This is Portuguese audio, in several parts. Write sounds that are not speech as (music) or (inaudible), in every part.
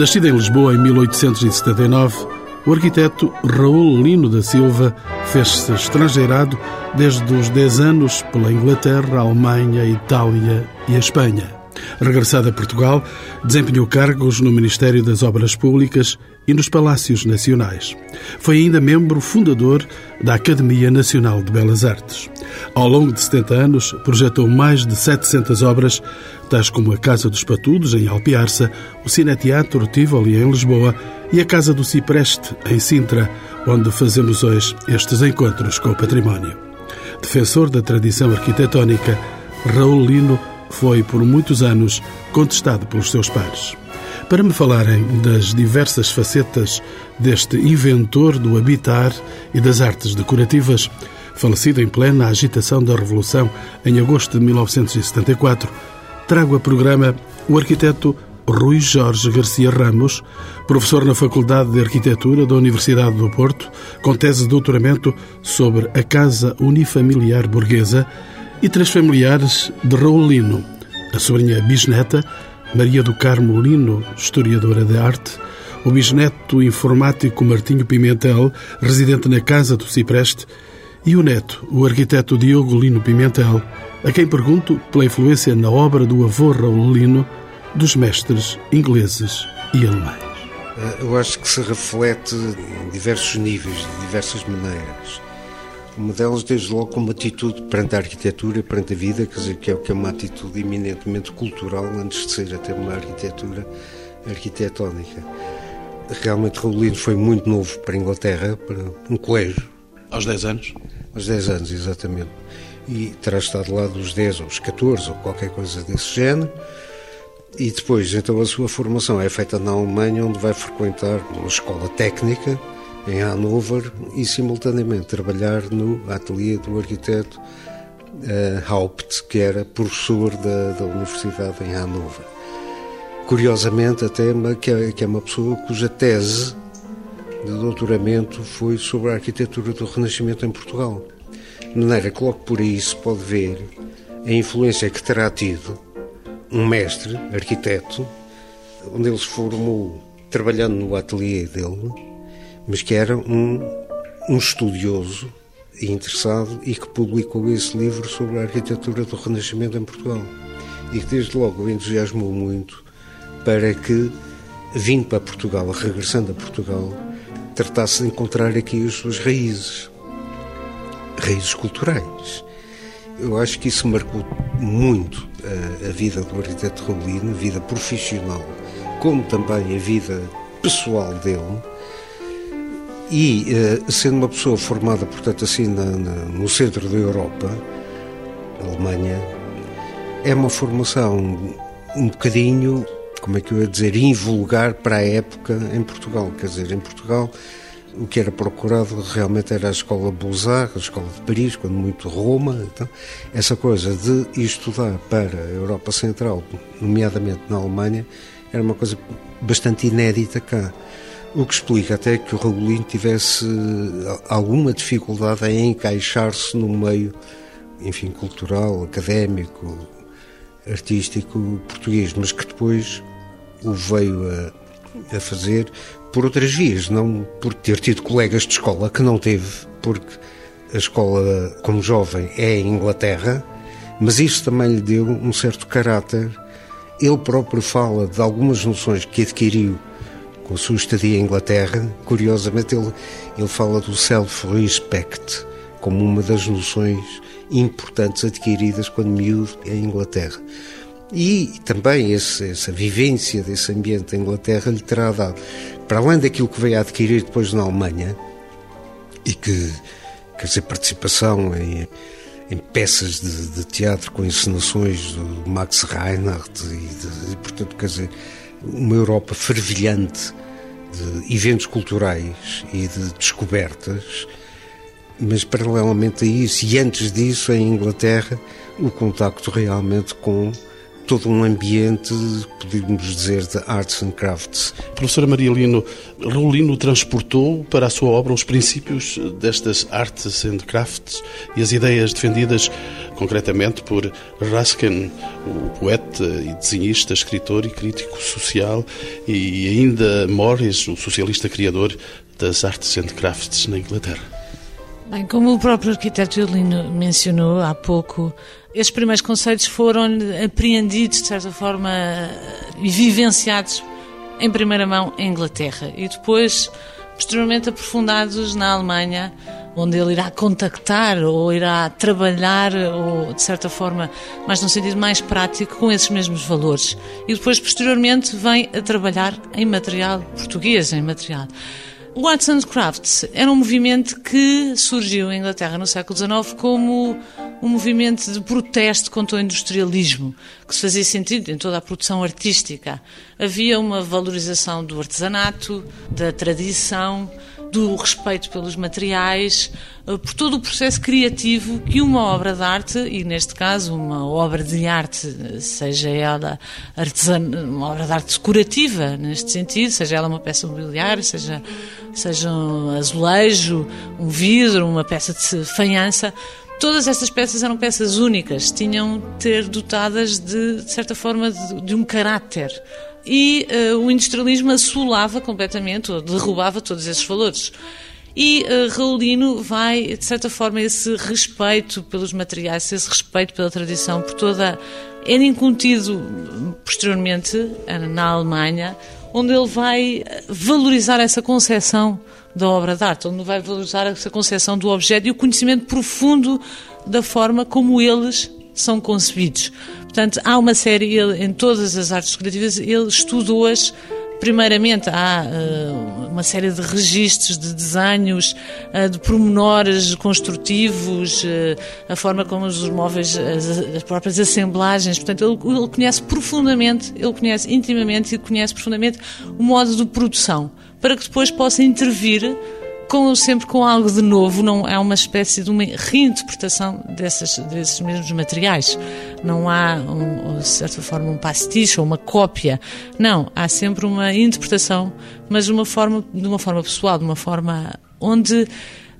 Nascido em Lisboa em 1879, o arquiteto Raul Lino da Silva fez-se estrangeirado desde os 10 anos pela Inglaterra, Alemanha, Itália e a Espanha. Regressado a Portugal, desempenhou cargos no Ministério das Obras Públicas e nos Palácios Nacionais. Foi ainda membro fundador da Academia Nacional de Belas Artes. Ao longo de 70 anos, projetou mais de 700 obras, tais como a Casa dos Patudos, em Alpiarça, o Cineteatro Tivoli, em Lisboa, e a Casa do Cipreste, em Sintra, onde fazemos hoje estes encontros com o património. Defensor da tradição arquitetónica, Raul Lino foi por muitos anos contestado pelos seus pares. Para me falarem das diversas facetas deste inventor do habitar e das artes decorativas, falecido em plena agitação da Revolução em agosto de 1974, trago a programa o arquiteto Rui Jorge Garcia Ramos, professor na Faculdade de Arquitetura da Universidade do Porto, com tese de doutoramento sobre a Casa Unifamiliar Burguesa e três familiares de Raul Lino, a sobrinha bisneta, Maria do Carmo Lino, historiadora de arte, o bisneto informático Martinho Pimentel, residente na Casa do Cipreste, e o neto, o arquiteto Diogo Lino Pimentel, a quem pergunto pela influência na obra do avô Raul Lino dos mestres ingleses e alemães. Eh, eu acho que se reflete em diversos níveis, de diversas maneiras. Uma delas, desde logo, como atitude perante a arquitetura, perante a vida, quer dizer, que é, que é uma atitude eminentemente cultural, antes de ser até uma arquitetura arquitetónica. Realmente, Raulino foi muito novo para a Inglaterra, para um colégio. Aos 10 anos? Aos 10 anos, exatamente. E terá estado lá dos 10 aos 14, ou qualquer coisa desse género. E depois, então, a sua formação é feita na Alemanha, onde vai frequentar uma escola técnica em Hannover e, simultaneamente, trabalhar no ateliê do arquiteto uh, Haupt, que era professor da, da Universidade em Hannover. Curiosamente, até que é, que é uma pessoa cuja tese de doutoramento foi sobre a arquitetura do Renascimento em Portugal. De maneira que, logo por aí, se pode ver a influência que terá tido um mestre, arquiteto, onde ele se formou trabalhando no ateliê dele, mas que era um, um estudioso e interessado e que publicou esse livro sobre a arquitetura do Renascimento em Portugal. E que desde logo o entusiasmou muito para que, vindo para Portugal, regressando a Portugal, tratasse de encontrar aqui as suas raízes, raízes culturais. Eu acho que isso marcou muito a, a vida do arquiteto Raulino, a vida profissional, como também a vida pessoal dele. E uh, sendo uma pessoa formada, portanto, assim na, na, no centro da Europa, Alemanha, é uma formação um bocadinho, como é que eu ia dizer, invulgar para a época em Portugal. Quer dizer, em Portugal o que era procurado realmente era a escola Beaux-Arts, a escola de Paris, quando muito Roma. Então, essa coisa de estudar para a Europa Central, nomeadamente na Alemanha, era uma coisa bastante inédita cá. O que explica até que o Raulino tivesse alguma dificuldade em encaixar-se no meio, enfim, cultural, académico, artístico português, mas que depois o veio a, a fazer por outras vias, não por ter tido colegas de escola que não teve, porque a escola como jovem é em Inglaterra, mas isso também lhe deu um certo caráter. Ele próprio fala de algumas noções que adquiriu com a sua estadia em Inglaterra. Curiosamente, ele, ele fala do self-respect como uma das noções importantes adquiridas quando miúdo em Inglaterra. E também esse, essa vivência desse ambiente em Inglaterra lhe terá dado para além daquilo que veio a adquirir depois na Alemanha, e que, quer dizer, participação em, em peças de, de, teatro com encenações do Max Reinhardt, e, de, e, portanto, quer dizer, uma Europa fervilhante de eventos culturais e de descobertas, mas paralelamente a isso, e antes disso, em Inglaterra, o contacto realmente com todo um ambiente, podemos dizer, de arts and crafts. Professora Maria Lino, Raulino transportou para a sua obra os princípios destas arts and crafts e as ideias defendidas concretamente por Ruskin, o poeta e desenhista, escritor e crítico social, e ainda Morris, o socialista criador das arts and crafts na Inglaterra. Bem, como o próprio arquiteto Violino mencionou há pouco, estes primeiros conceitos foram apreendidos, de certa forma, e vivenciados em primeira mão em Inglaterra e depois, posteriormente, aprofundados na Alemanha, onde ele irá contactar ou irá trabalhar, ou de certa forma, mais num sentido mais prático, com esses mesmos valores. E depois, posteriormente, vem a trabalhar em material português, em material. O Arts and Crafts era um movimento que surgiu em Inglaterra no século XIX como um movimento de protesto contra o industrialismo, que se fazia sentido em toda a produção artística. Havia uma valorização do artesanato, da tradição, do respeito pelos materiais, eh, por todo o processo criativo que uma obra de arte, e neste caso uma obra de arte, seja ela artesana, uma obra de arte decorativa, neste sentido, seja ela uma peça mobiliária, seja, seja um azulejo, um vidro, uma peça de fanhança, todas estas peças eram peças únicas, tinham ter dotadas de, de certa forma de, de um caráter e uh, o industrialismo assolava completamente, ou derrubava todos esses valores. E uh, Raulino vai, de certa forma, esse respeito pelos materiais, esse respeito pela tradição, por toda. Era incutido posteriormente eh, na Alemanha, onde ele vai valorizar essa concepção da obra de arte, onde vai valorizar essa concepção do objeto e o conhecimento profundo da forma como eles são concebidos. Portanto, há uma série, ele, em todas as artes decorativas, ele estudou-as Primeiramente, há uh, uma série de registros, de desenhos, uh, de pormenores construtivos, uh, a forma como os móveis, as, as próprias assemblagens. Portanto, ele, ele, conhece profundamente, ele conhece intimamente e conhece profundamente o modo de produção, para que depois possa intervir com, sempre com algo de novo, não é uma espécie de uma reinterpretação dessas, desses mesmos materiais. Não há, um, de certa forma, um pastiche ou uma cópia. Não, há sempre uma interpretação, mas de uma forma, de uma forma pessoal, de uma forma onde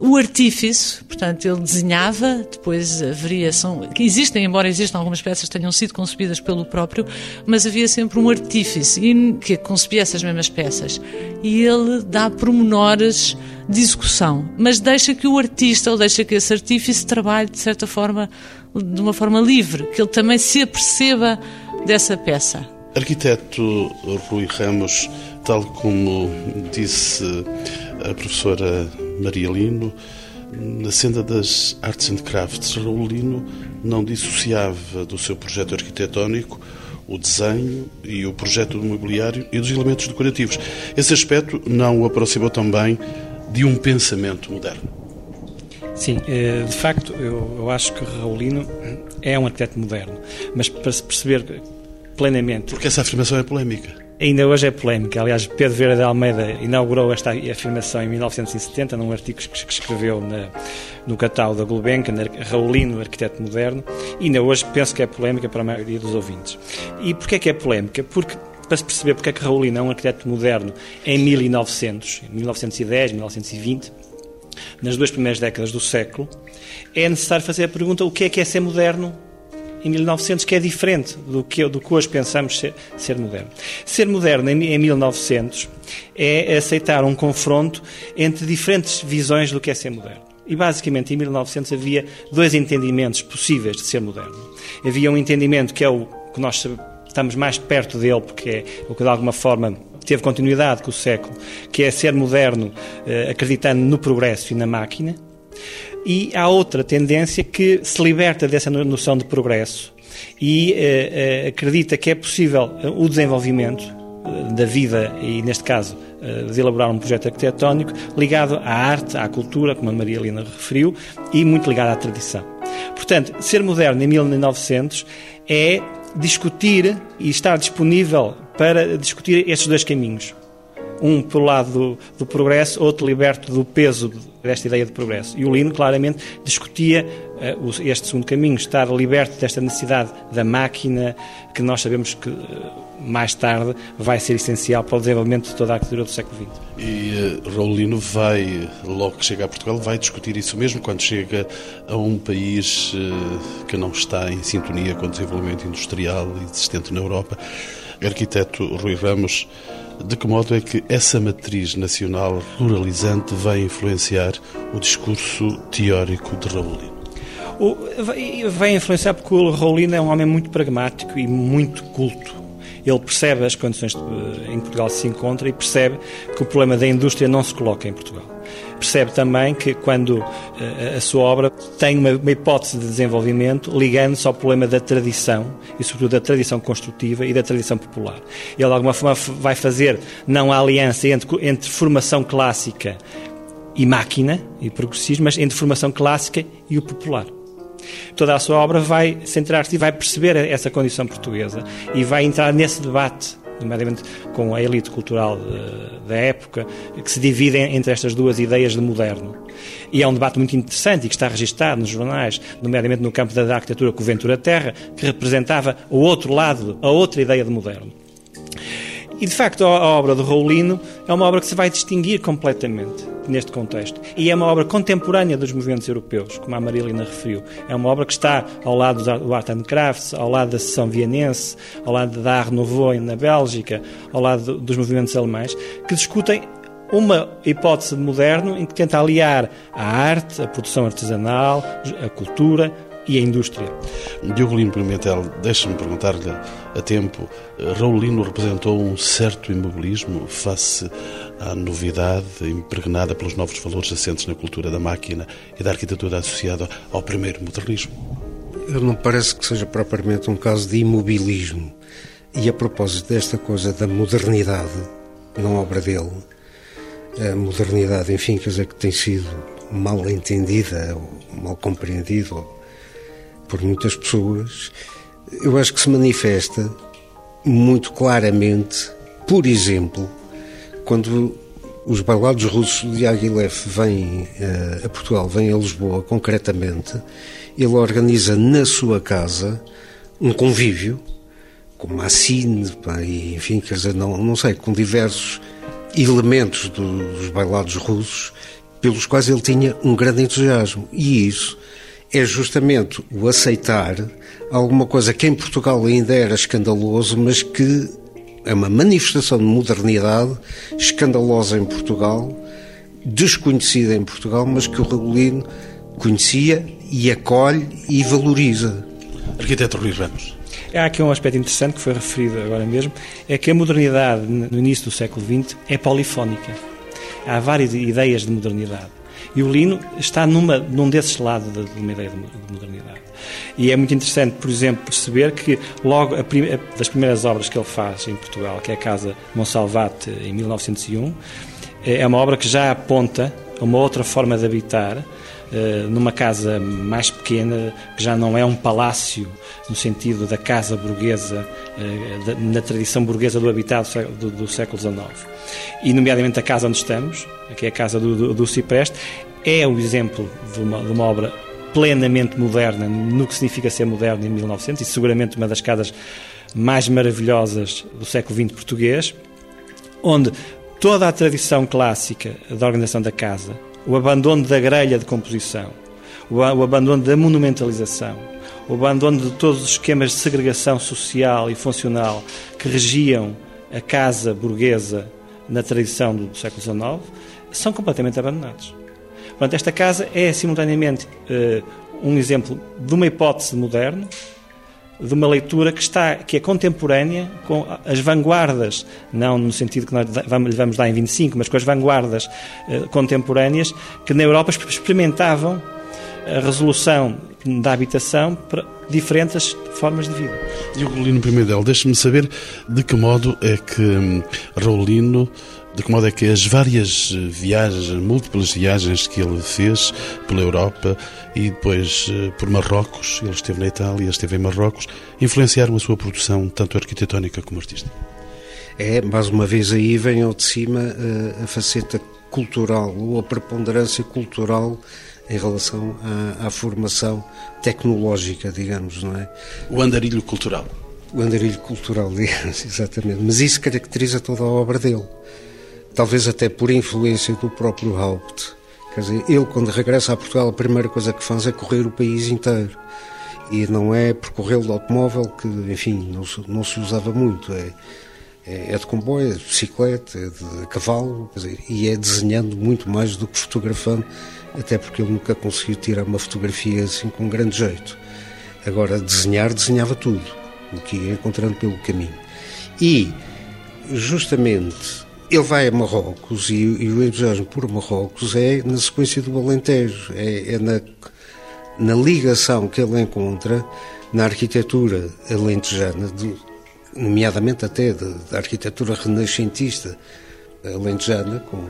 o artífice, portanto, ele desenhava, depois haveria, são, que existem, embora existam algumas peças que tenham sido concebidas pelo próprio, mas havia sempre um artífice que concebia essas mesmas peças. E ele dá pormenores de execução, mas deixa que o artista, ou deixa que esse artífice trabalhe, de certa forma, de uma forma livre, que ele também se aperceba dessa peça. Arquiteto Rui Ramos, tal como disse a professora Maria Lino, na senda das Arts and Crafts, Raul Lino não dissociava do seu projeto arquitetónico o desenho e o projeto do mobiliário e dos elementos decorativos. Esse aspecto não o aproximou também de um pensamento moderno. Sim, eh, de facto, eu, eu acho que Raulino é um arquiteto moderno, mas para se perceber plenamente. Porque essa afirmação é polémica ainda hoje é polémica. Aliás, Pedro Vieira de Almeida inaugurou esta afirmação em 1970 num artigo que escreveu na, no catálogo da Gulbenkian, Raulino, arquiteto moderno, e ainda hoje penso que é polémica para a maioria dos ouvintes. E porquê é que é polémica? Porque para se perceber porque é que Raulino é um arquiteto moderno em 1900, 1910, 1920, nas duas primeiras décadas do século, é necessário fazer a pergunta o que é que é ser moderno em 1900 que é diferente do que, do que hoje pensamos ser, ser moderno. Ser moderno em, em 1900 é aceitar um confronto entre diferentes visões do que é ser moderno. E basicamente em 1900 havia dois entendimentos possíveis de ser moderno. Havia um entendimento que é o que nós estamos mais perto dele, porque é o que de alguma forma teve continuidade com o século, que é ser moderno eh, acreditando no progresso e na máquina. E há outra tendência que se liberta dessa noção de progresso e uh, uh, acredita que é possível eh, o desenvolvimento da vida e, neste caso, de elaborar um projeto arquitetónico ligado à arte, à cultura, como a Maria Helena referiu, e muito ligado à tradição. Portanto, ser moderno em 1900 é discutir e estar disponível para discutir estes dois caminhos. Um pelo lado do, do progresso, outro liberto do peso desta ideia de progresso. E o Lino, claramente, discutia uh, este segundo caminho, estar liberto desta necessidade da máquina, que nós sabemos que uh, mais tarde vai ser essencial para o desenvolvimento de toda a arquitetura do século XX. E uh, Raul Lino vai, logo que chega a Portugal, vai discutir isso mesmo quando chega a um país uh, que não está em sintonia com o desenvolvimento industrial existente na Europa. Arquiteto Rui Ramos, de que modo é que essa matriz nacional ruralizante vai influenciar o discurso teórico de Raulino? vai influenciar porque o Raulino é um homem muito pragmático e muito culto. Ele percebe as condições em que Portugal se encontra e percebe que o problema da indústria não se coloca em Portugal. Percebe também que quando eh, a sua obra tem uma, hipótese de desenvolvimento ligando-se ao problema da tradição e, sobretudo, da tradição construtiva e da tradição popular. Ele, de alguma forma, vai fazer não a aliança entre, entre formação clássica e máquina e progressismo, mas entre formação clássica e o popular. Toda a sua obra vai centrar-se e vai perceber essa condição portuguesa e vai entrar nesse debate nomeadamente com a elite cultural da época, que se divide entre estas duas ideias de moderno. E é um debate muito interessante e que está registado nos jornais, nomeadamente no campo da arquitetura com o Ventura Terra, que representava o outro lado, a outra ideia de moderno. E, de facto, a obra de Raulino é uma obra que se vai distinguir completamente neste contexto. E é uma obra contemporânea dos movimentos europeus, como a Marilina referiu. É uma obra que está ao lado do Art and Crafts, ao lado da sessão vienense, ao lado da Art Nouveau na Bélgica, ao lado dos movimentos alemães, que discutem uma hipótese de moderno em que tenta aliar a arte, a produção artesanal, a cultura, e a indústria. Diogo Lino Pimentel, deixa-me perguntar-lhe a tempo, Raulino representou um certo imobilismo face à novidade impregnada pelos novos valores assentes na cultura da máquina e da arquitetura associada ao primeiro modernismo? Eu não parece que seja propriamente um caso de imobilismo. E a propósito desta coisa da modernidade, não obra dele, a modernidade, enfim, quer dizer, que tem sido mal entendida ou mal compreendida por muitas pessoas, eu acho que se manifesta muito claramente, por exemplo, quando os bailados russos de Aguilev vêm uh, a Portugal, vêm a Lisboa concretamente, ele organiza na sua casa um convívio com massine, e, enfim, quer dizer, não, não sei, com diversos elementos do, dos bailados russos pelos quais ele tinha um grande entusiasmo. E isso é justamente o aceitar alguma coisa que em Portugal ainda era escandaloso, mas que é uma manifestação de modernidade escandalosa em Portugal, desconhecida em Portugal, mas que o Regulino conhecia e acolhe e valoriza. Arquiteto Rui Ramos. Há aqui um aspecto interessante que foi referido agora mesmo, é que a modernidade no início do século XX é polifónica. Há várias ideias de modernidade. E o Lino está numa, num desses lados de, de uma ideia de modernidade. E é muito interessante, por exemplo, perceber que logo a prim das primeiras obras que ele faz em Portugal, que é a Casa Monsalvate, em 1901, é uma obra que já aponta a uma outra forma de habitar, numa casa mais pequena, que já não é um palácio no sentido da casa burguesa, eh, na tradição burguesa do habitado do, século XIX e nomeadamente a casa onde estamos, que é a casa do, do, do Cipreste, é o exemplo de uma, de uma obra plenamente moderna, no que significa ser moderno em 1900, e seguramente uma das casas mais maravilhosas do século XX português, onde toda a tradição clássica da organização da casa, o abandono da grelha de composição, o, abandono da monumentalização, o abandono de todos os esquemas de segregação social e funcional que regiam a casa burguesa na tradição do século XIX, são completamente abandonados. Portanto, esta casa é simultaneamente uh, um exemplo de uma hipótese moderna, de uma leitura que está que é contemporânea com as vanguardas, não no sentido que nós vamos, vamos dar em 25, mas com as vanguardas uh, contemporâneas que na Europa experimentavam a resolução da habitação para diferentes formas de vida. Diogo Lino Pimentel, deixe-me saber de que modo é que hum, Raulino de que modo é que as várias viagens, múltiplas viagens que ele fez pela Europa e depois eh, por Marrocos, ele esteve na Itália, esteve em Marrocos, influenciaram a sua produção, tanto arquitetónica como artística? É, mais uma vez aí vem ao de cima eh, a faceta cultural ou a preponderância cultural em relação à, à, formação tecnológica, digamos, não é? O andarilho cultural. O andarilho cultural, (laughs) digamos, exatamente. Mas isso caracteriza toda a obra dele. Talvez até por influência do próprio Haupt. Quer dizer, ele, quando regressa a Portugal, a primeira coisa que faz é correr o país inteiro. E não é percorrê-lo de automóvel, que, enfim, não se, não se usava muito. É, é, é de comboio, é de bicicleta, é de cavalo, dizer, e é desenhando muito mais do que fotografando até porque ele nunca conseguiu tirar uma fotografia assim com grande jeito. Agora, desenhar, desenhava tudo, o que ia encontrando pelo caminho. E, justamente, ele vai a Marrocos e, e o entusiasmo por Marrocos é na sequência do Alentejo, é, é na, na ligação que ele encontra na arquitetura alentejana, do, nomeadamente até da arquitetura renascentista alentejana, com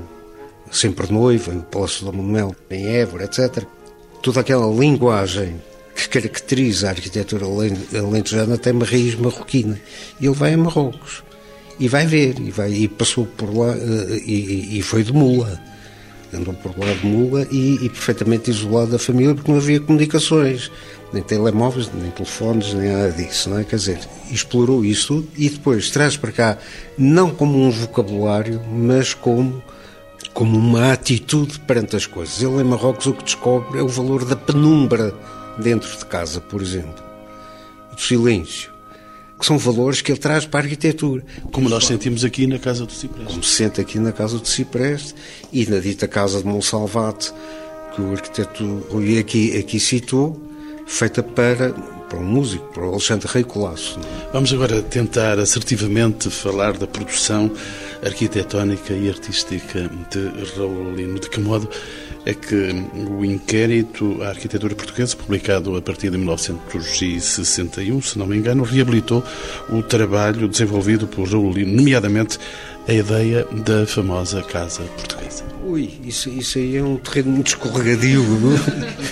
sempre noiva, o Palácio do Manuel, em Évora, etc. Toda aquela linguagem que caracteriza a arquitetura alentejana tem uma raiz marroquina. E ele vai a Marrocos e vai ver, e, vai, e passou por lá, eh, e, e foi de mula. Andou por lá de mula e, e perfeitamente isolado da família porque não havia comunicações, nem telemóveis, nem telefones, nem nada disso, não é? Quer dizer, explorou isso e depois traz para cá, não como um vocabulário, mas como como uma atitude perante as coisas. Ele em Marrocos o que descobre é o valor da penumbra dentro de casa, por exemplo, do silêncio, que são valores que ele traz para a arquitetura. Como nós sentimos aqui na Casa do Cipreste. Como se sente aqui na Casa do Cipreste e na dita Casa de Monsalvate, que o arquiteto Rui aqui, aqui citou, feita para para um músico, para o Alexandre Rei Colasso. Vamos agora tentar assertivamente falar da produção arquitetónica e artística de Raul Lino. De que modo é que o inquérito à arquitetura portuguesa, publicado a partir de 1961, se não me engano, reabilitou o trabalho desenvolvido por Raul Lino, nomeadamente a ideia da famosa Casa Portuguesa. Ui, isso, isso aí é um terreno muito escorregadio.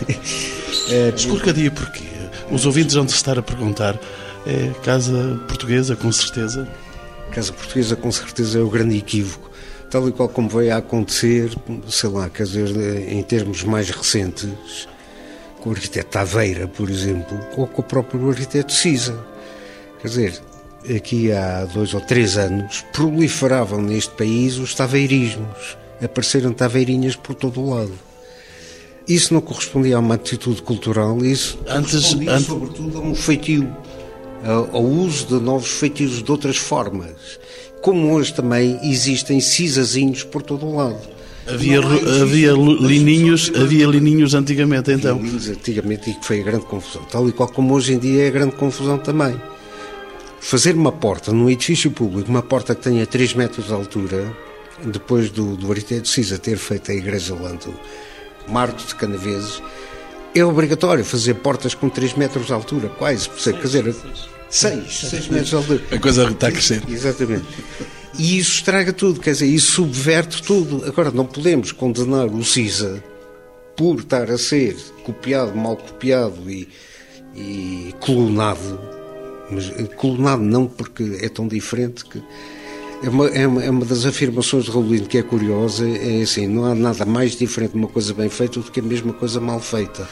(laughs) é, escorregadio porquê? Os ouvintes vão estar a perguntar: é Casa Portuguesa, com certeza? Casa Portuguesa, com certeza, é o grande equívoco. Tal e qual como veio a acontecer, sei lá, quer dizer, em termos mais recentes, com o arquiteto Taveira, por exemplo, ou com o próprio arquiteto Cisa. Quer dizer, aqui há dois ou três anos, proliferavam neste país os taveirismos. Apareceram taveirinhas por todo o lado. Isso não correspondia a uma atitude cultural, isso antes, antes... sobretudo a um feitio, ao uso de novos feitios de outras formas. Como hoje também existem cisazinhos por todo o lado. Havia, havia lininhos, havia lininhos antigamente então. Lininhos antigamente e que foi a grande confusão. Tal e qual como hoje em dia é a grande confusão também. Fazer uma porta num edifício público, uma porta que tenha 3 metros de altura, depois do, do arquiteto Cisa ter feito a Igreja Lanto Marco de Canaveses, é obrigatório fazer portas com 3 metros de altura, quase, por ser, quer dizer, 6, 6 metros de altura. A coisa está a crescer. Exatamente. E isso estraga tudo, quer dizer, isso subverte tudo. Agora, não podemos condenar o CISA por estar a ser copiado, mal copiado e, e colunado, mas colunado não porque é tão diferente que é uma, é uma, é uma das afirmações de Raulino que é curiosa, é assim, não há nada mais diferente de uma coisa bem feita do que a mesma coisa mal feita.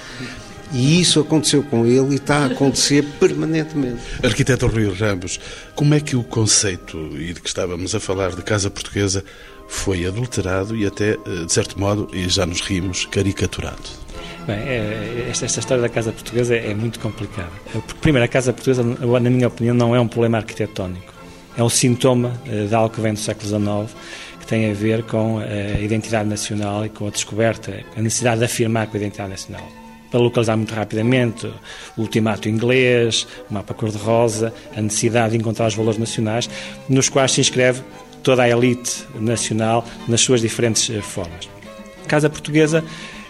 E isso aconteceu com ele e está a acontecer (laughs) permanentemente. Arquiteto Rui Ramos, como é que o conceito, e de que estávamos a falar, de casa portuguesa, foi adulterado e até, eh, de certo modo, e já nos rimos, caricaturado? Bem, é, esta, esta, história da Casa Portuguesa é, é muito complicada. Porque, primeiro, a Casa Portuguesa, na minha opinião, não é um problema arquitetónico é um sintoma uh, de algo que vem do século XIX, que tem a ver com a identidade nacional e com a descoberta, a necessidade de afirmar com a identidade nacional. Para localizar muito rapidamente o ultimato inglês, o mapa cor-de-rosa, a necessidade de encontrar os valores nacionais, nos quais se inscreve toda a elite nacional nas suas diferentes eh, formas. A Casa Portuguesa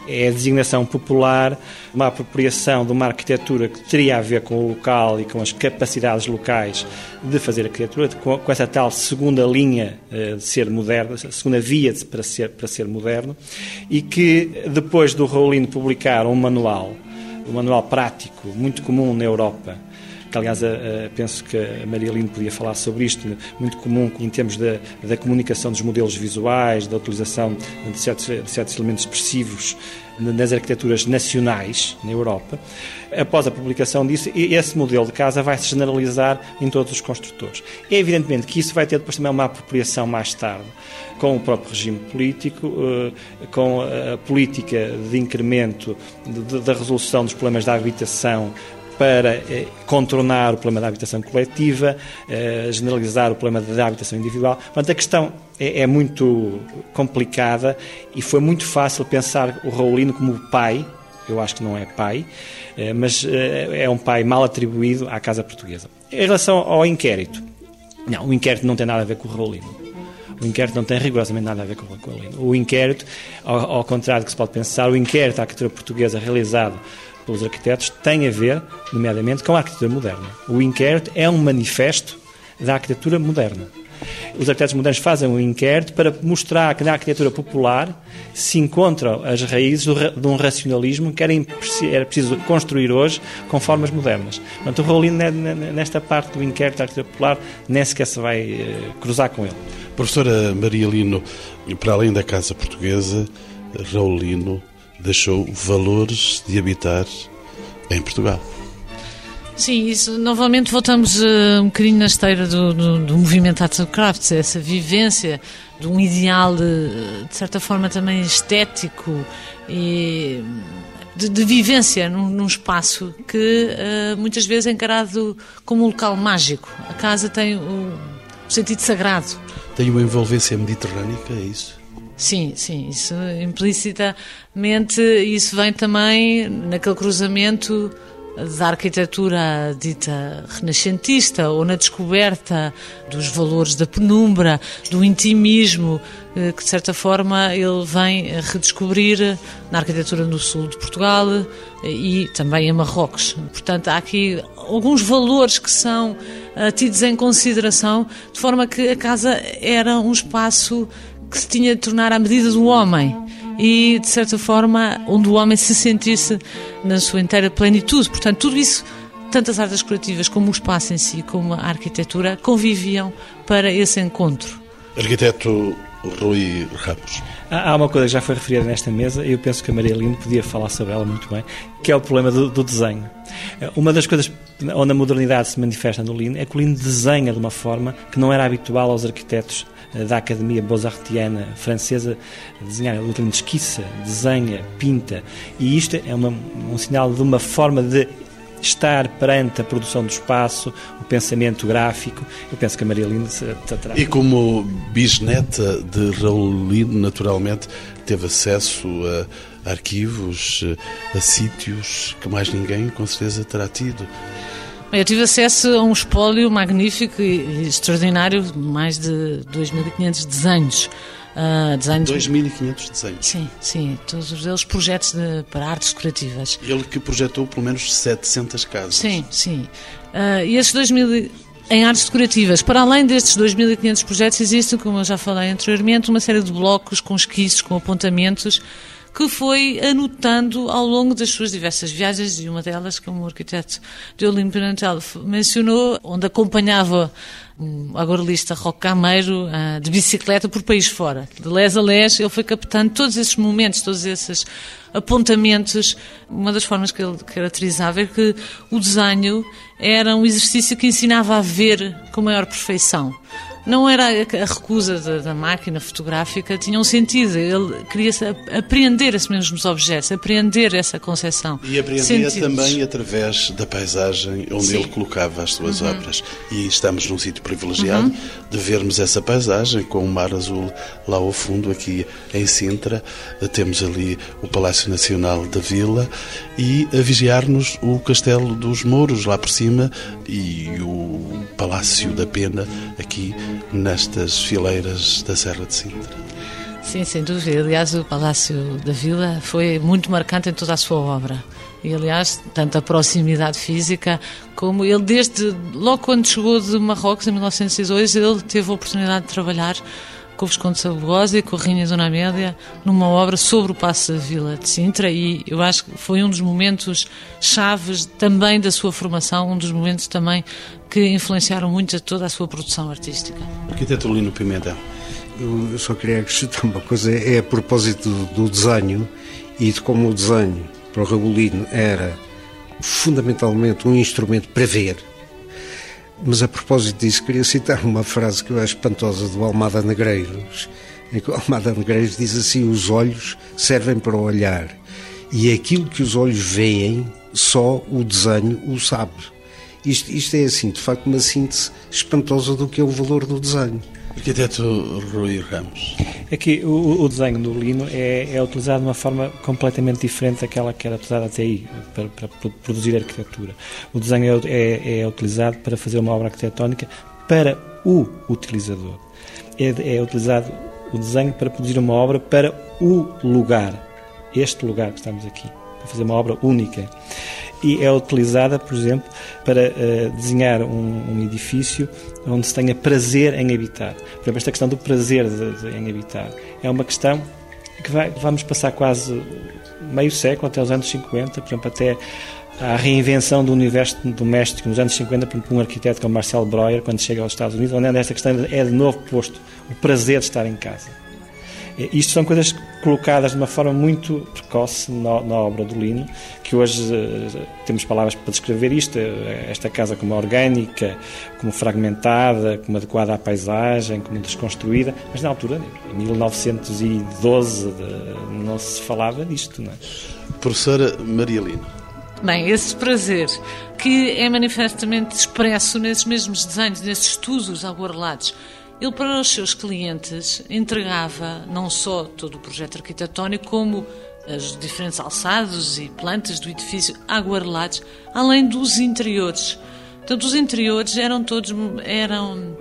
é a designação popular, uma apropriação de uma arquitetura que teria a ver com o local e com as capacidades locais de fazer arquitetura, com, essa tal segunda linha uh, de ser moderno, essa segunda via para, ser, para ser moderno, e que depois do Raulino publicar um manual, um manual prático, muito comum na Europa, que aliás penso que a Maria Lino podia falar sobre isto, muito comum em termos da, da comunicação dos modelos visuais, da utilização de certos, de certos elementos expressivos nas arquiteturas nacionais na Europa. Após a publicação disso, esse modelo de casa vai se generalizar em todos os construtores. É evidentemente que isso vai ter depois também uma apropriação mais tarde com o próprio regime político, eh, com a política de incremento da resolução dos problemas da habitação para eh, contornar o problema da habitação coletiva, eh, generalizar o problema da habitação individual. Portanto, a questão é, é muito complicada e foi muito fácil pensar o Raulino como pai, eu acho que não é pai, mas é um pai mal atribuído à Casa Portuguesa. Em relação ao inquérito, não, o inquérito não tem nada a ver com o Raulino. O inquérito não tem rigorosamente nada a ver com a Colina. O inquérito, ao, ao, contrário do que se pode pensar, o inquérito à arquitetura portuguesa realizado pelos arquitetos tem a ver, nomeadamente, com a arquitetura moderna. O inquérito é um manifesto da arquitetura moderna. Os arquitetos modernos fazem um inquérito para mostrar que na arquitetura popular se encontram as raízes de um racionalismo que era, preciso construir hoje com formas modernas. Portanto, o Raulino, nesta parte do inquérito da arquitetura popular, nem sequer se vai eh, cruzar com ele. Professora Maria Lino, para além da Casa Portuguesa, Raulino deixou valores de habitar em Portugal. Sim, isso, novamente voltamos uh, um bocadinho na esteira do, do, do movimento Arts of Crafts, essa vivência de um ideal, de, de certa forma, também estético e de, de vivência num, num, espaço que uh, muitas vezes é encarado como um local mágico. A casa tem o, o sentido sagrado. Tem uma envolvência mediterrânica, é isso? Sim, sim, isso implicitamente isso vem também naquele cruzamento da arquitetura dita renascentista ou na descoberta dos valores da penumbra, do intimismo, eh, que de certa forma ele vem redescobrir na arquitetura no sul de Portugal eh, e também em Marrocos. Portanto, há aqui alguns valores que são eh, tidos em consideração, de forma que a casa era um espaço que se tinha de tornar à medida do homem e, de certa forma, onde o homem se sentisse na sua inteira plenitude. Portanto, tudo isso, tanto as artes decorativas como o espaço em si, como a arquitetura, conviviam para esse encontro. Arquiteto Rui Ramos. Há uma coisa que já foi referida nesta mesa e eu penso que a Maria Lindo podia falar sobre ela muito bem, que é o problema do, do desenho. Uma das coisas onde a modernidade se manifesta no Lino é que o Lino desenha de uma forma que não era habitual aos arquitetos eh, da Academia Beaux-Artiana francesa desenhar. O Lino esquiça, desenha, pinta e isto é uma, um sinal de uma forma de estar perante a produção do espaço, o pensamento gráfico. Eu penso que a Maria Linda se terá. E como bisneta de Raul Lino, naturalmente, teve acesso a arquivos, a sítios que mais ninguém, com certeza, terá tido. Eu tive acesso a um espólio magnífico e extraordinário, mais de 2.500 desenhos Uh, desenhos... 2.500 desenhos. Sim, sim, todos eles projetos de, para artes decorativas. Ele que projetou pelo menos 700 casas. Sim, sim. Uh, e esses 2.000 em artes decorativas. Para além destes 2.500 projetos, existem, como eu já falei anteriormente, uma série de blocos com esquiços, com apontamentos, que foi anotando ao longo das suas diversas viagens, e uma delas, como o arquiteto de Olimpo Pimentel mencionou, onde acompanhava um agorelista rocameiro uh, de bicicleta por país fora. De les a les, ele foi captando todos esses momentos, todos esses apontamentos. Uma das formas que ele caracterizava é que o desenho era um exercício que ensinava a ver com maior perfeição não era a recusa da, da, máquina fotográfica, tinha um sentido. Ele queria apreender esses mesmos objetos, apreender essa concepção. E apreendia também através da paisagem onde Sim. ele colocava as suas uhum. obras. E estamos num sítio privilegiado uhum. de vermos essa paisagem com o mar azul lá ao fundo, aqui em Sintra. Temos ali o Palácio Nacional da Vila e a vigiar-nos o Castelo dos Mouros lá por cima e o Palácio da Pena aqui nestas fileiras da Serra de Sintra. Sim, sem dúvida. Aliás, o Palácio da Vila foi muito marcante em toda a sua obra. E, aliás, tanto a proximidade física como ele, desde logo quando chegou de Marrocos, em 1902, ele teve a oportunidade de trabalhar com o Visconde Sabugosa e com a Rainha Dona Amélia numa obra sobre o Passo da Vila de Sintra e eu acho que foi um dos momentos chaves também da sua formação, um dos momentos também que influenciaram muito a toda a sua produção artística. Arquiteto Lino Pimentel. Eu só queria acrescentar uma coisa, é a propósito do, desenho e de como o desenho para o Raulino era fundamentalmente um instrumento para ver. Mas a propósito disso, queria citar uma frase que eu acho espantosa do Almada Negreiros, em que o Almada Negreiros diz assim: os olhos servem para olhar, e aquilo que os olhos veem, só o desenho o sabe. Isto, isto é assim, de facto, uma síntese espantosa do que é o valor do desenho. Arquiteto Rui Ramos. Aqui o, o desenho do lino é, é, utilizado de uma forma completamente diferente daquela que era utilizada até aí para, para produzir arquitetura. O desenho é, é, é, utilizado para fazer uma obra arquitetónica para o utilizador. É, é utilizado o desenho para produzir uma obra para o lugar, este lugar que estamos aqui, para fazer uma obra única e é utilizada, por exemplo, para uh, desenhar um, um, edifício onde se tenha prazer em habitar. Por exemplo, esta questão do prazer de, de, em habitar é uma questão que vai, vamos passar quase meio século, até os anos 50, por exemplo, até à reinvenção do universo doméstico nos anos 50 por um arquiteto como Marcel Breuer, quando chega aos Estados Unidos, onde esta questão é de novo posto o prazer de estar em casa. Isto são coisas colocadas de uma forma muito precoce na, na obra do Lino, que hoje uh, temos palavras para descrever isto, eh, esta casa como orgânica, como fragmentada, como adequada à paisagem, como desconstruída, mas na altura, em 1912, de, não se falava disto. Não é? Professora Maria Lino. Bem, esse prazer que é manifestamente expresso nesses mesmos desenhos, nesses estudos aguarelados, ele, para os seus clientes, entregava não só todo o projeto arquitetónico, como os diferentes alçados e plantas do edifício aguarelados, além dos interiores. Portanto, os interiores eram todos eram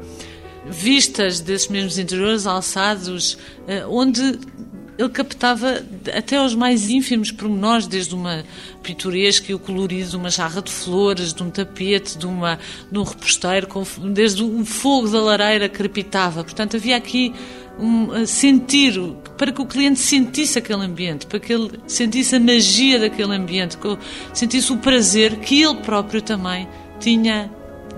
vistas desses mesmos interiores alçados, eh, onde ele captava até os mais ínfimos pormenores, desde uma pitoresca e o colorido de uma jarra de flores, de um tapete, de, uma, de um reposteiro, desde o fogo da lareira crepitava. Portanto, havia aqui um sentir, para que o cliente sentisse aquele ambiente, para que ele sentisse a magia daquele ambiente, que sentisse o prazer que ele próprio também tinha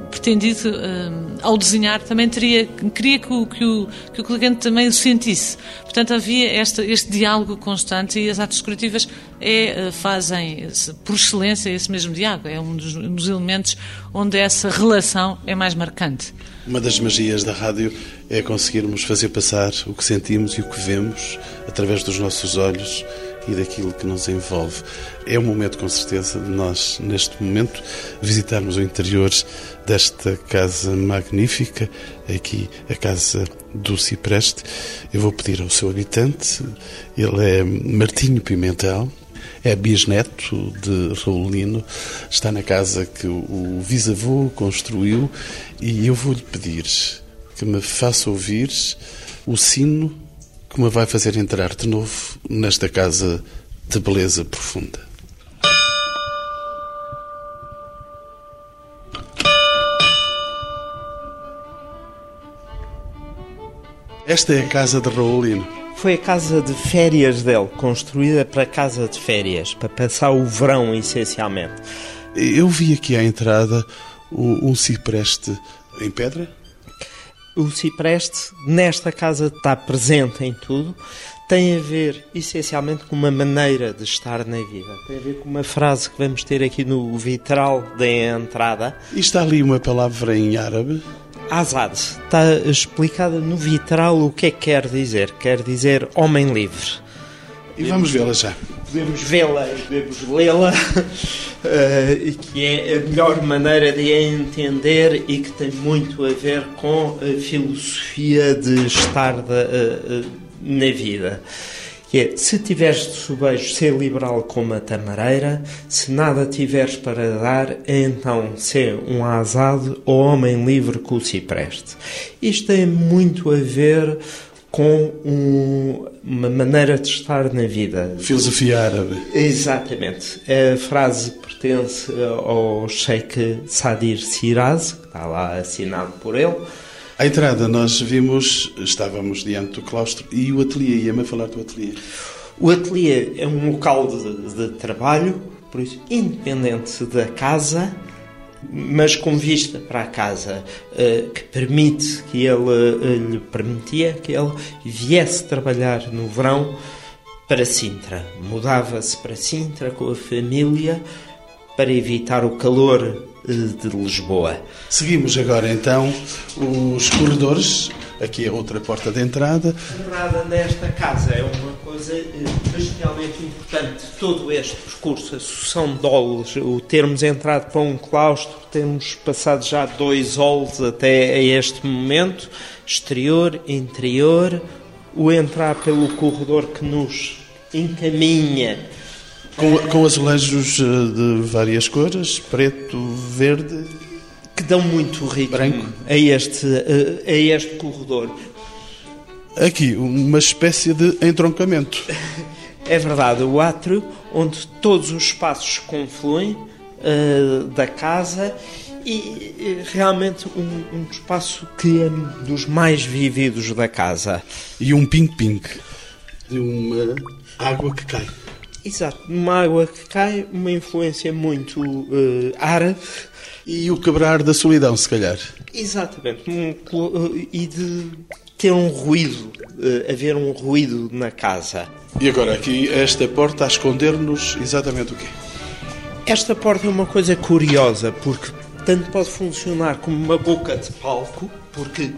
pretendido, um, ao desenhar, também teria, queria que o, que, o, que o cliente também o sentisse. Portanto, havia este, este diálogo constante e as artes decorativas é, eh, fazem, por excelência, esse mesmo diálogo. É um dos, um dos elementos onde essa relação é mais marcante. Uma das magias da rádio é conseguirmos fazer passar o que sentimos e o que vemos através dos nossos olhos e daquilo que nos envolve. É um momento, com certeza, de nós, neste momento, visitarmos o interior desta casa magnífica, aqui a casa do Cipreste. Eu vou pedir ao seu habitante, ele é Martinho Pimentel, é bisneto de Raulino, está na casa que o bisavô construiu e eu vou-lhe pedir que me faça ouvir o sino que me vai fazer entrar de novo nesta casa de beleza profunda. Esta é a casa de Raulino. Foi a casa de férias dele, construída para casa de férias, para passar o verão, essencialmente. Eu vi aqui à entrada um cipreste em pedra? O cipreste, nesta casa, está presente em tudo. Tem a ver, essencialmente, com uma maneira de estar na vida. Tem a ver com uma frase que vamos ter aqui no vitral da entrada. E está ali uma palavra em árabe? Azad está explicada no vitral o que é que quer dizer. Quer dizer homem livre. E vamos vê-la já. Podemos vê-la e podemos lê-la, uh, (laughs) que é a melhor maneira de a entender e que tem muito a ver com a filosofia de estar uh, uh, na vida que é, se tiveres de sobejo, ser liberal como a tamareira, se nada tiveres para dar, então ser um azado ou homem livre com o cipreste. Isto tem muito a ver com um, uma maneira de estar na vida. Filosofia árabe. Exatamente. A frase pertence ao Sheikh Sadir Siraz, que está lá assinado por ele, À entrada, nós vimos, estávamos diante do claustro e o ateliê. Ia-me a falar do ateliê. O ateliê é um local de, de trabalho, por isso, independente da casa, mas com vista para a casa, uh, que permite que ele uh, lhe permitia que ele viesse trabalhar no verão para Sintra. Mudava-se para Sintra com a família para evitar o calor uh, de Lisboa. Seguimos agora então os corredores aqui é outra porta de entrada. A entrada nesta casa é uma coisa bestialmente importante. Todo este percurso, a sucessão de olhos, o termos entrado para um claustro, temos passado já dois olhos até a este momento, exterior, interior, o entrar pelo corredor que nos encaminha. Com, com azulejos eh, de várias cores, preto, verde que dão muito ritmo Branco. a este, a, a este corredor. Aqui, uma espécie de entroncamento. (laughs) É verdade, o átrio, onde todos os espaços confluem uh, da casa e realmente um, um, espaço que é dos mais vividos da casa. E um ping-ping de uma água que cai. Exato, uma água que cai, uma influência muito uh, árabe e o quebrar da solidão, se calhar. Exatamente. e de ter um ruído, eh, haver um ruído na casa. E agora aqui esta porta a esconder-nos exatamente o quê? Esta porta é uma coisa curiosa, porque tanto pode funcionar como uma boca de palco, porque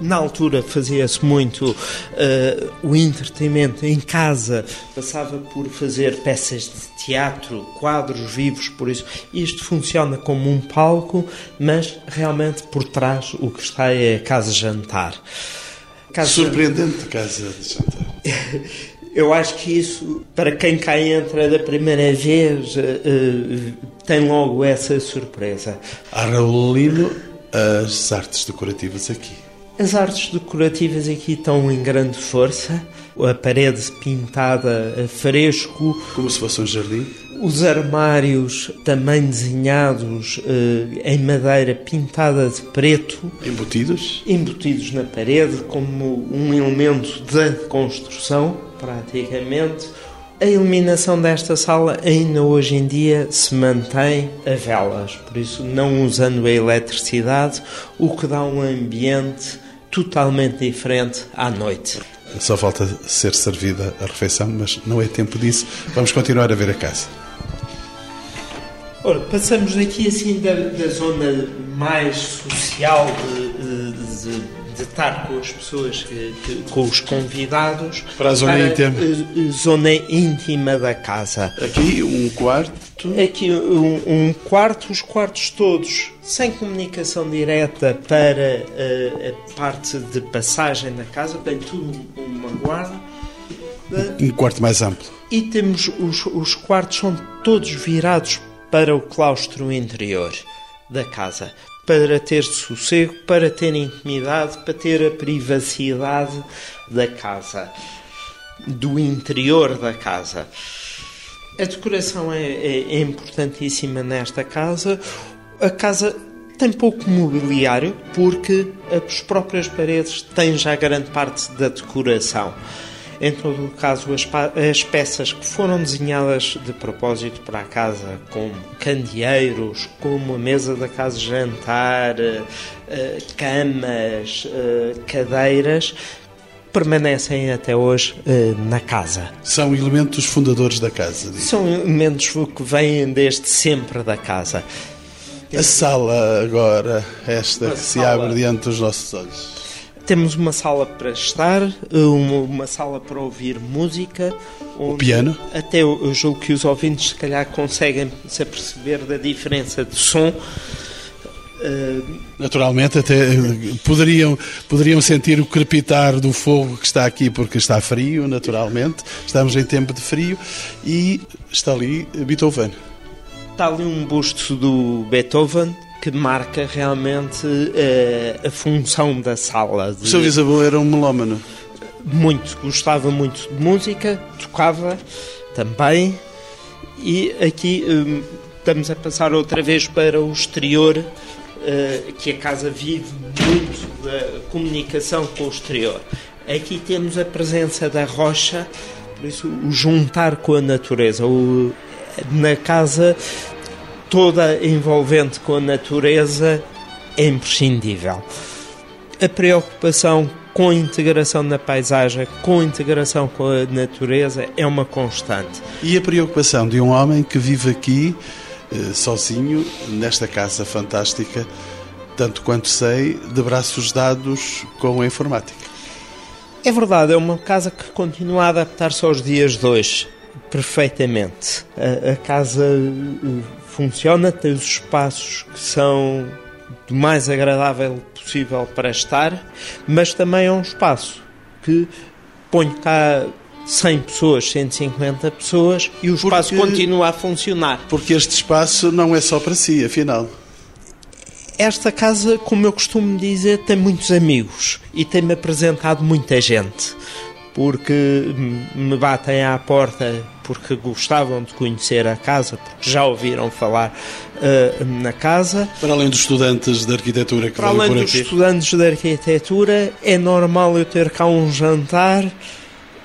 na altura fazia-se muito uh, o entretenimento em casa, passava por fazer peças de teatro, quadros vivos, por isso isto funciona como um palco, mas realmente por trás o que está é a casa jantar. Casa... Surpreendente casa de jantar. (laughs) Eu acho que isso, para quem cá entra da primeira vez, uh, tem logo essa surpresa. A Raulino, as artes decorativas aqui. As artes decorativas aqui estão em grande força. A parede pintada a fresco. Como se fosse um jardim. Os armários também desenhados eh, em madeira pintada de preto. Embutidos? Embutidos na parede como um elemento da construção, praticamente. A iluminação desta sala ainda hoje em dia se mantém a velas, por isso não usando a eletricidade, o que dá um ambiente totalmente diferente à noite. Só falta ser servida a refeição, mas não é tempo disso. Vamos continuar a ver a casa. Ora, passamos aqui assim da, da zona mais social de, de, de, estar com as pessoas, com os convidados, para a zona íntima. zona íntima da casa. Aqui um quarto. Aqui um, um quarto, os quartos todos sem comunicação direta para uh, a parte de passagem da casa, tem tudo uma guarda. Um quarto mais amplo. E temos os, os quartos são todos virados para o claustro interior da casa, para ter sossego, para ter intimidade, para ter a privacidade da casa, do interior da casa. A decoração é, é, é importantíssima nesta casa. A casa tem pouco mobiliário porque as próprias paredes têm já grande parte da decoração. Em todo o caso, as, as, peças que foram desenhadas de propósito para a casa, como candeeiros, como a mesa da casa de jantar, uh, camas, uh, cadeiras, permanecem até hoje na casa. São elementos fundadores da casa? Digo. São elementos que vêm desde sempre da casa. A sala agora, esta que se abre diante dos nossos olhos. Temos uma sala para estar, uma, sala para ouvir música. O piano? Até eu, julgo que os ouvintes, se calhar, conseguem se aperceber da diferença de som. Uh... Naturalmente, até poderiam, poderiam sentir o crepitar do fogo que está aqui, porque está frio, naturalmente. Estamos em tempo de frio e está ali Beethoven. Está ali um busto do Beethoven que marca realmente uh, a função da sala. De... O seu bisavô era um melómano? Muito, gostava muito de música, tocava também. E aqui um, estamos a passar outra vez para o exterior uh, que a casa vive muito da comunicação com o exterior. Aqui temos a presença da rocha, por isso o juntar com a natureza. O, na casa toda envolvente com a natureza é imprescindível. A preocupação com a integração na paisagem, com a integração com a natureza, é uma constante. E a preocupação de um homem que vive aqui eh, sozinho, nesta casa fantástica, tanto quanto sei, de braços dados com a informática. É verdade, é uma casa que continua a adaptar-se aos dias de hoje perfeitamente. A, a casa funciona, tem os espaços que são do mais agradável possível para estar, mas também é um espaço que põe cá 100 pessoas, 150 pessoas e o espaço porque, continua a funcionar. Porque este espaço não é só para si, afinal. Esta casa, como eu costumo dizer, tem muitos amigos e tem-me apresentado muita gente. Porque me batem à porta porque gostavam de conhecer a casa, porque já ouviram falar uh, na casa. Para além dos estudantes de arquitetura que Para além dos aqui. estudantes de arquitetura, é normal eu ter cá um jantar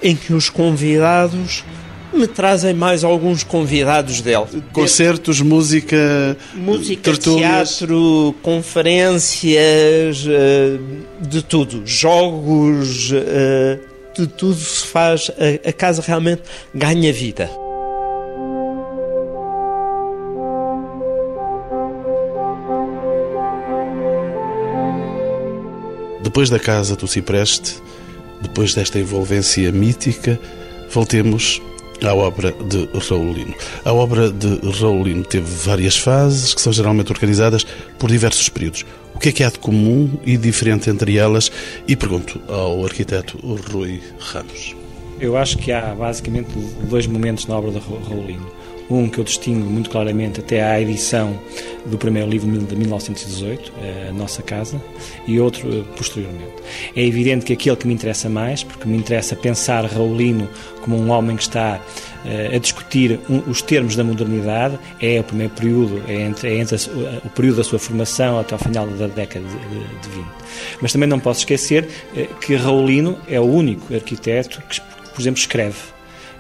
em que os convidados me trazem mais alguns convidados dele. Concertos, música, música, tertúlias. teatro, conferências, uh, de tudo, jogos, uh, de tudo se faz, a, a casa realmente ganha vida. Depois da casa do Cipreste, depois desta envolvência mítica, voltemos à obra de Raulino. A obra de Raulino teve várias fases que são geralmente organizadas por diversos períodos. O que é que há de comum e diferente entre elas? E pergunto ao arquiteto Rui Ramos. Eu acho que há basicamente dois momentos na obra de Raulino. Um que eu distingo muito claramente até à edição do primeiro livro de 1918, A Nossa Casa, e outro eh, posteriormente. É evidente que aquele que me interessa mais, porque me interessa pensar Raulino como um homem que está uh, a discutir os termos da modernidade, é o primeiro período, é entre, é entre o período da sua formação até ao final da década de, de, de 20. Mas também não posso esquecer que Raulino é o único arquiteto que, por exemplo, escreve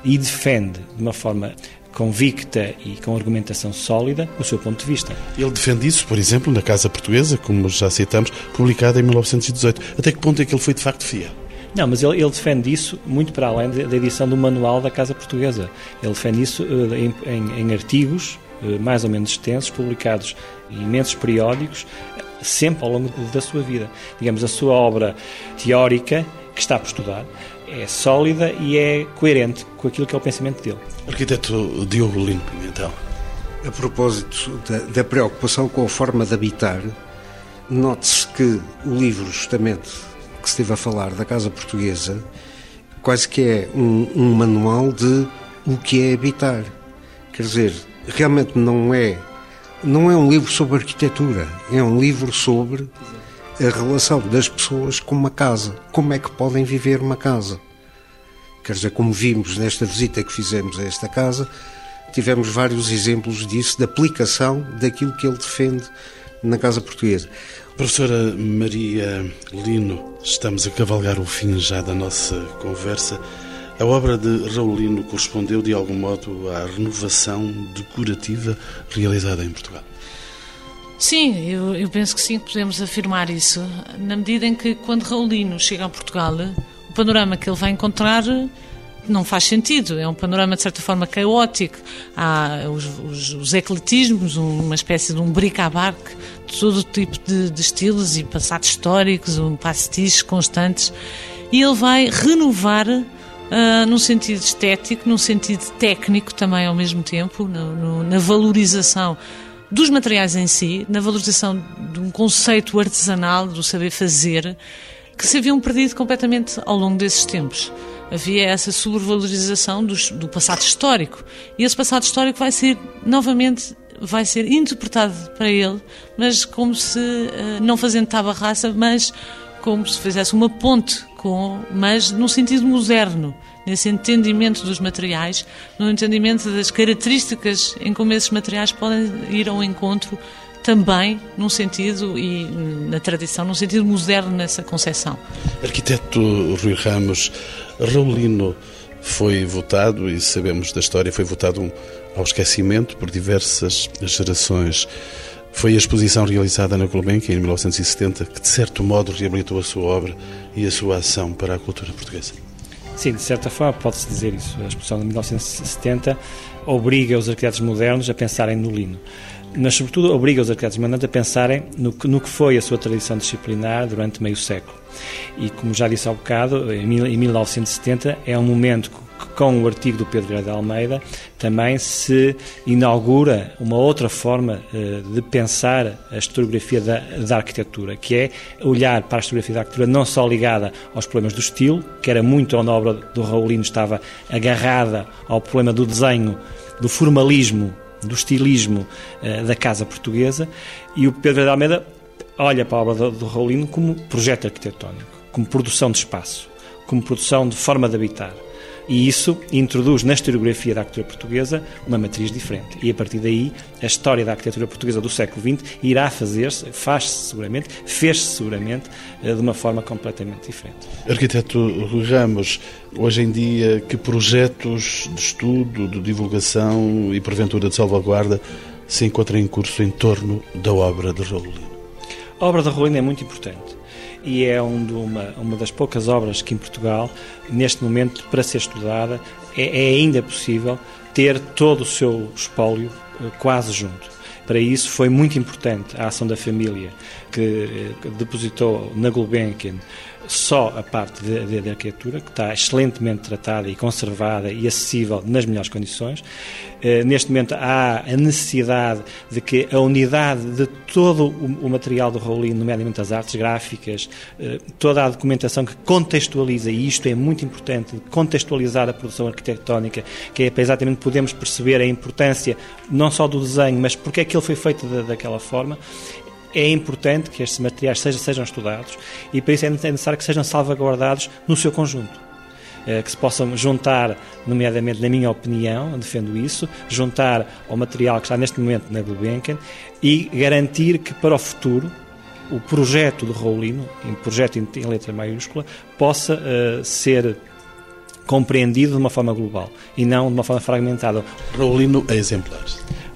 e defende de uma forma convicta e com argumentação sólida o seu ponto de vista. Ele defende isso, por exemplo, na Casa Portuguesa, como já citamos, publicada em 1918. Até que ponto é que ele foi de facto fiel? Não, mas ele, ele, defende isso muito para além da edição do manual da Casa Portuguesa. Ele defende isso uh, em, em, em, artigos uh, mais ou menos extensos, publicados em imensos periódicos, sempre ao longo da sua vida. Digamos, a sua obra teórica, que está por estudar, é sólida e é coerente com aquilo que é o pensamento dele. Arquiteto Diogo Lino Pimentel. A propósito da, da preocupação com a forma de habitar, note-se que o livro, justamente, que se esteve a falar da Casa Portuguesa, quase que é um, um manual de o que é habitar. Quer dizer, realmente não é não é um livro sobre arquitetura, é um livro sobre a relação das pessoas com uma casa. Como é que podem viver uma casa? Quer dizer, como vimos nesta visita que fizemos a esta casa, tivemos vários exemplos disso, de aplicação daquilo que ele defende na Casa Portuguesa. Professora Maria Lino, estamos a cavalgar o fim já da nossa conversa. A obra de Raulino correspondeu de algum modo à renovação decorativa realizada em Portugal? Sim, eu, eu penso que sim, podemos afirmar isso, na medida em que quando Raulino chega a Portugal, o panorama que ele vai encontrar não faz sentido. É um panorama, de certa forma, caótico. Há os, os, os ecletismos, uma espécie de um bric-a-brac de todo tipo de, de, estilos e passados históricos, um pastiches constantes. E ele vai renovar uh, num sentido estético, num sentido técnico também ao mesmo tempo, no, no, na valorização dos materiais em si, na valorização de um conceito artesanal, do saber fazer, que se haviam perdido completamente ao longo desses tempos. Havia essa sobrevalorização do, do passado histórico. E esse passado histórico vai ser, novamente, vai ser interpretado para ele, mas como se, uh, não fazendo tabarraça, mas como se fizesse uma ponte com, mas num sentido moderno, nesse entendimento dos materiais, no entendimento das características em como esses materiais podem ir ao encontro também num sentido e na tradição, num sentido moderno nessa concepção. Arquiteto Rui Ramos, Raulino foi votado, e sabemos da história, foi votado um, ao esquecimento por diversas gerações. Foi a exposição realizada na Gulbenkian em 1970 que, de certo modo, reabilitou a sua obra e a sua ação para a cultura portuguesa. Sim, de certa forma pode-se dizer isso. A exposição de 1970 obriga os arquitetos modernos a pensarem no lino mas sobretudo obriga os arquitetos modernos a pensarem no que, no que foi a sua tradição disciplinar durante meio século. E como já disse há bocado, em 1970 é um momento com o artigo do Pedro de Almeida, também se inaugura uma outra forma uh, de pensar a historiografia da, da, arquitetura, que é olhar para a historiografia da arquitetura não só ligada aos problemas do estilo, que era muito onde a obra do Raulino estava agarrada ao problema do desenho, do formalismo do estilismo uh, da casa portuguesa, e o Pedro de Almeida olha para a obra do, do Raulino como projeto arquitetónico, como produção de espaço, como produção de forma de habitar. E isso introduz na historiografia da arquitetura portuguesa uma matriz diferente. E a partir daí, a história da arquitetura portuguesa do século XX irá fazer-se, faz-se seguramente, fez-se seguramente, eh, de uma forma completamente diferente. Arquiteto Rui Ramos, hoje em dia, que projetos de estudo, de divulgação e porventura de salvaguarda se encontram em curso em torno da obra de Raulino? A obra de Raulino é muito importante e é um uma, uma das poucas obras que em Portugal, neste momento, para ser estudada, é, é ainda possível ter todo o seu espólio eh, quase junto. Para isso foi muito importante a ação da família que, que eh, depositou na Gulbenkian só a parte de, arquitetura, que está excelentemente tratada e conservada e acessível nas melhores condições. Eh, neste momento há a necessidade de que a unidade de todo o, material do Raulino, nomeadamente as artes gráficas, eh, toda a documentação que contextualiza, e isto é muito importante, contextualizar a produção arquitetónica, que é para exatamente podermos perceber a importância não só do desenho, mas porque é que ele foi feito daquela forma, é importante que estes materiais sejam, sejam estudados e para isso é necessário que sejam salvaguardados no seu conjunto eh, que se possam juntar, nomeadamente, na minha opinião, defendo isso, juntar ao material que está neste momento na Gulbenkian e garantir que para o futuro o projeto do Raulino, um projeto em letra maiúscula, possa uh, ser compreendido de uma forma global e não de uma forma fragmentada. Raulino é exemplar.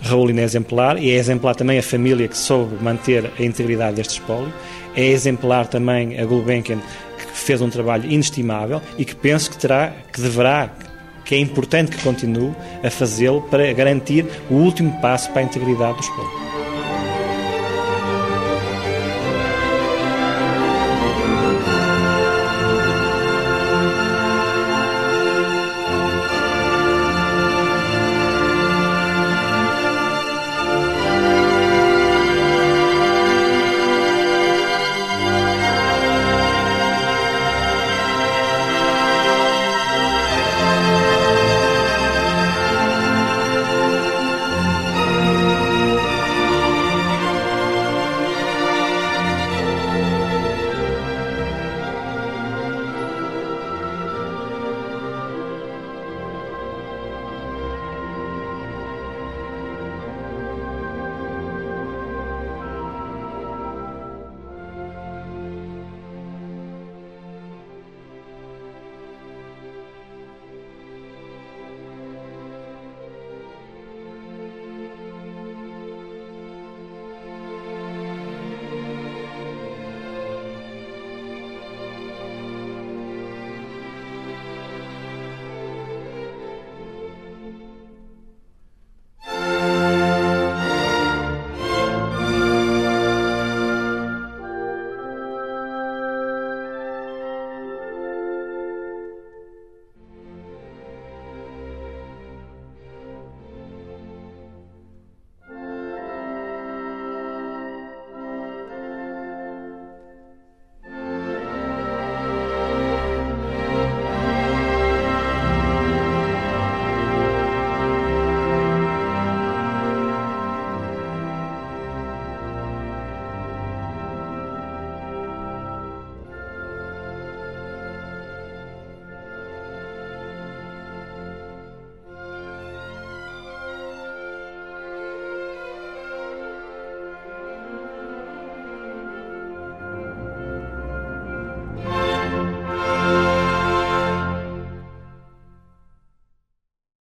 Raulino é exemplar e é exemplar também a família que soube manter a integridade deste espólio. É exemplar também a Gulbenkian, que fez um trabalho inestimável e que penso que terá, que deverá, que é importante que continue a fazê-lo para garantir o último passo para a integridade do espólio.